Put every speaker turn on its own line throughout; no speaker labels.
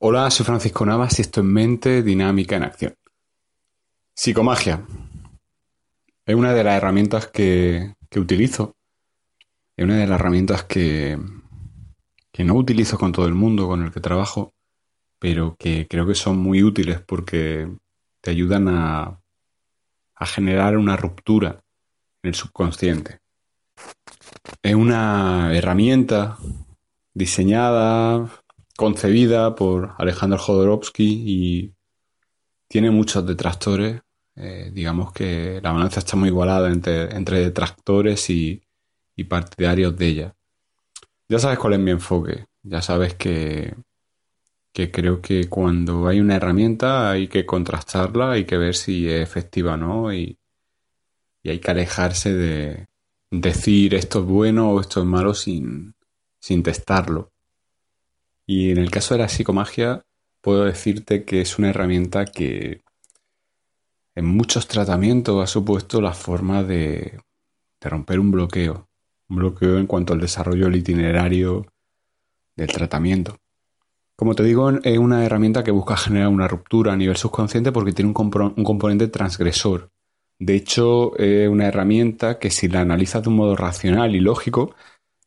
Hola, soy Francisco Navas y esto es Mente Dinámica en Acción. Psicomagia. Es una de las herramientas que, utilizo. Es una de las herramientas que, que no utilizo con todo el mundo con el que trabajo, pero que creo que son muy útiles porque te ayudan a, a generar una ruptura en el subconsciente. Es una herramienta diseñada concebida por Alejandro Jodorowsky y tiene muchos detractores. Eh, digamos que la balanza está muy igualada entre, entre detractores y, partidarios de ella. Ya sabes cuál es mi enfoque. Ya sabes que, que creo que cuando hay una herramienta hay que contrastarla, hay que ver si es efectiva o no y, y hay que alejarse de decir esto es bueno o esto es malo sin, sin testarlo. Y en el caso de la psicomagia, puedo decirte que es una herramienta que en muchos tratamientos ha supuesto la forma de, romper un bloqueo. Un bloqueo en cuanto al desarrollo del itinerario del tratamiento. Como te digo, es una herramienta que busca generar una ruptura a nivel subconsciente porque tiene un, un, componente transgresor. De hecho, es una herramienta que si la analizas de un modo racional y lógico,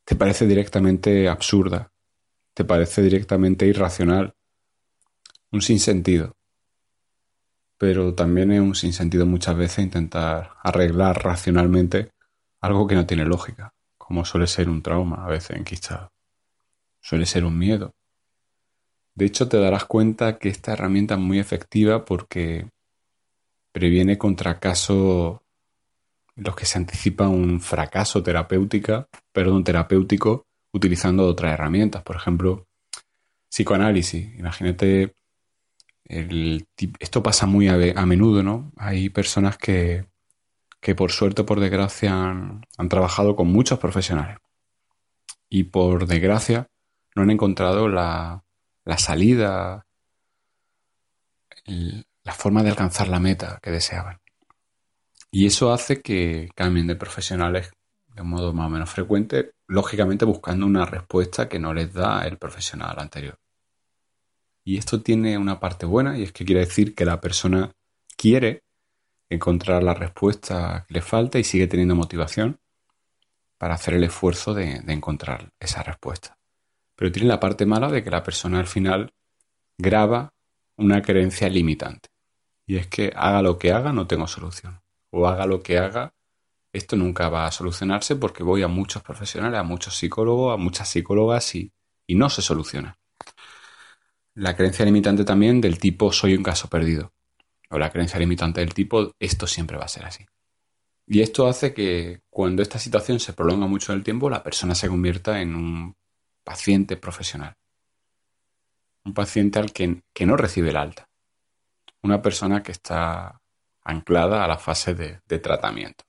te parece directamente absurda te parece directamente irracional, un sinsentido. Pero también es un sinsentido muchas veces intentar arreglar racionalmente algo que no tiene lógica, como suele ser un trauma a veces enquistado. Suele ser un miedo. De hecho, te darás cuenta que esta herramienta es muy efectiva porque previene contra casos los que se anticipa un fracaso terapéutica, perdón, terapéutico utilizando otras herramientas, por ejemplo, psicoanálisis. Imagínate, esto pasa muy a, menudo, ¿no? Hay personas que, que por suerte o por desgracia han, trabajado con muchos profesionales y por desgracia no han encontrado la, la salida, la forma de alcanzar la meta que deseaban. Y eso hace que cambien de profesionales de un modo más o menos frecuente, lógicamente buscando una respuesta que no les da el profesional anterior. Y esto tiene una parte buena y es que quiere decir que la persona quiere encontrar la respuesta que le falta y sigue teniendo motivación para hacer el esfuerzo de, de encontrar esa respuesta. Pero tiene la parte mala de que la persona al final graba una creencia limitante. Y es que haga lo que haga, no tengo solución. O haga lo que haga, esto nunca va a solucionarse porque voy a muchos profesionales, a muchos psicólogos, a muchas psicólogas y, no se soluciona. La creencia limitante también del tipo soy un caso perdido. O la creencia limitante del tipo esto siempre va a ser así. Y esto hace que cuando esta situación se prolonga mucho en el tiempo, la persona se convierta en un paciente profesional. Un paciente al que, no recibe el alta. Una persona que está anclada a la fase de tratamiento.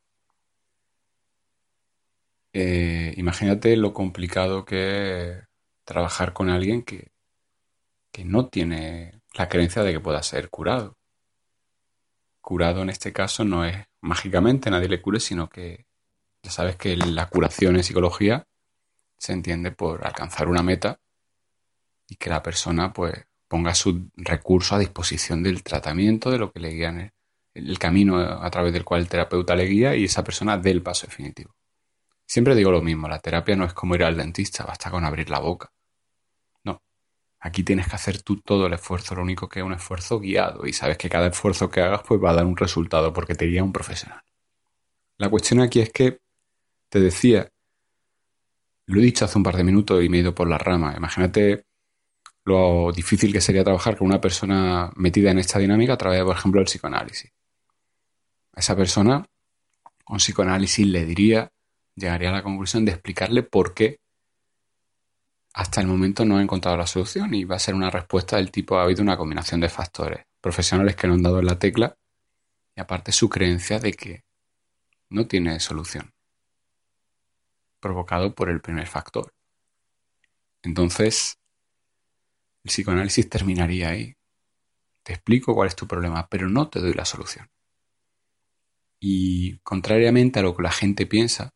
Eh, imagínate lo complicado que es trabajar con alguien que, que no tiene la creencia de que pueda ser curado. Curado en este caso no es mágicamente nadie le cure, sino que ya sabes que la curación en psicología se entiende por alcanzar una meta y que la persona pues ponga su recurso a disposición del tratamiento, de lo que le guían el, el camino a través del cual el terapeuta le guía y esa persona dé el paso definitivo. Siempre digo lo mismo, la terapia no es como ir al dentista, basta con abrir la boca. No, aquí tienes que hacer tú todo el esfuerzo, lo único que es un esfuerzo guiado y sabes que cada esfuerzo que hagas pues va a dar un resultado porque te guía un profesional. La cuestión aquí es que, te decía, lo he dicho hace un par de minutos y me he ido por la rama, imagínate lo difícil que sería trabajar con una persona metida en esta dinámica a través, por ejemplo, del psicoanálisis. A esa persona, con psicoanálisis le diría llegaría a la conclusión de explicarle por qué hasta el momento no he encontrado la solución y va a ser una respuesta del tipo ha habido una combinación de factores, profesionales que no han dado en la tecla y aparte su creencia de que no tiene solución, provocado por el primer factor. Entonces, el psicoanálisis terminaría ahí. Te explico cuál es tu problema, pero no te doy la solución. Y contrariamente a lo que la gente piensa,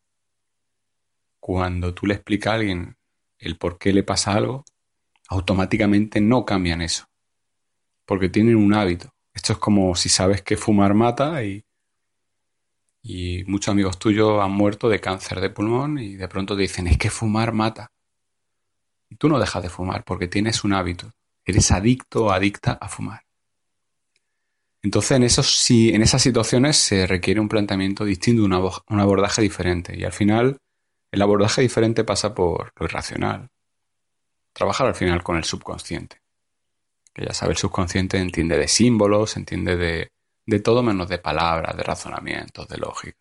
cuando tú le explicas a alguien el por qué le pasa algo, automáticamente no cambian eso. Porque tienen un hábito. Esto es como si sabes que fumar mata y, y muchos amigos tuyos han muerto de cáncer de pulmón y de pronto te dicen es que fumar mata. Y tú no dejas de fumar porque tienes un hábito. Eres adicto o adicta a fumar. Entonces, en, esos, en esas situaciones se requiere un planteamiento distinto, un abordaje diferente. Y al final, el abordaje diferente pasa por lo irracional. Trabajar al final con el subconsciente. Que ya sabe, el subconsciente entiende de símbolos, entiende de, de todo menos de palabras, de razonamientos, de lógica.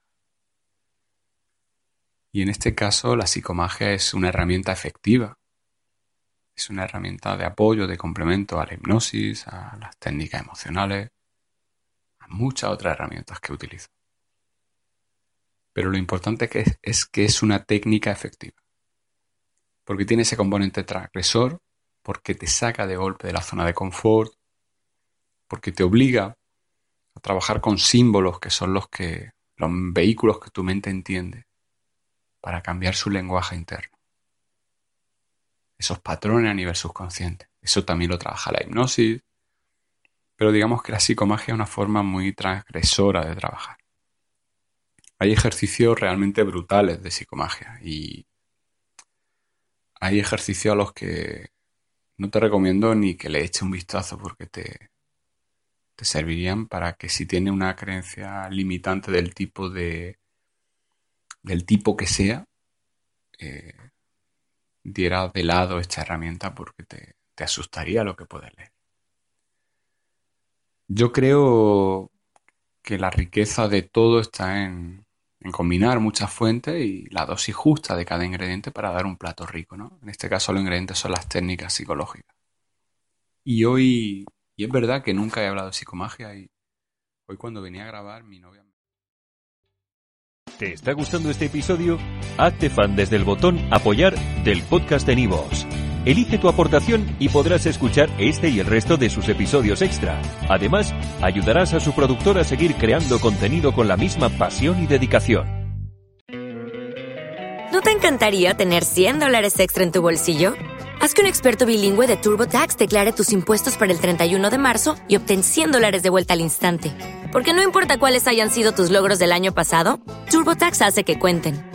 Y en este caso, la psicomagia es una herramienta efectiva es una herramienta de apoyo, de complemento a la hipnosis, a las técnicas emocionales, a muchas otras herramientas que utilizo. Pero lo importante es que es una técnica efectiva. Porque tiene ese componente transgresor, porque te saca de golpe de la zona de confort, porque te obliga a trabajar con símbolos que son los que los vehículos que tu mente entiende para cambiar su lenguaje interno esos patrones a nivel subconsciente. Eso también lo trabaja la hipnosis, pero digamos que la psicomagia es una forma muy transgresora de trabajar. Hay ejercicios realmente brutales de psicomagia y hay ejercicios a los que no te recomiendo ni que le eches un vistazo porque te, te servirían para que si tiene una creencia limitante del tipo de del tipo que sea, eh, diera de lado esta herramienta porque te, asustaría lo que puedes leer. Yo creo que la riqueza de todo está en, combinar muchas fuentes y la dosis justa de cada ingrediente para dar un plato rico, ¿no? En este caso los ingredientes son las técnicas psicológicas. Y hoy, y es verdad que nunca he hablado de psicomagia y hoy cuando venía a grabar mi novia
¿Te está gustando este episodio? Hazte fan desde el botón Apoyar del podcast de Nivos. Elige tu aportación y podrás escuchar este y el resto de sus episodios extra. Además, ayudarás a su productor a seguir creando contenido con la misma pasión y dedicación.
¿No te encantaría tener 100 dólares extra en tu bolsillo? Haz que un experto bilingüe de TurboTax declare tus impuestos para el 31 de marzo y obtén 100 dólares de vuelta al instante. Porque no importa cuáles hayan sido tus logros del año pasado, TurboTax hace que cuenten.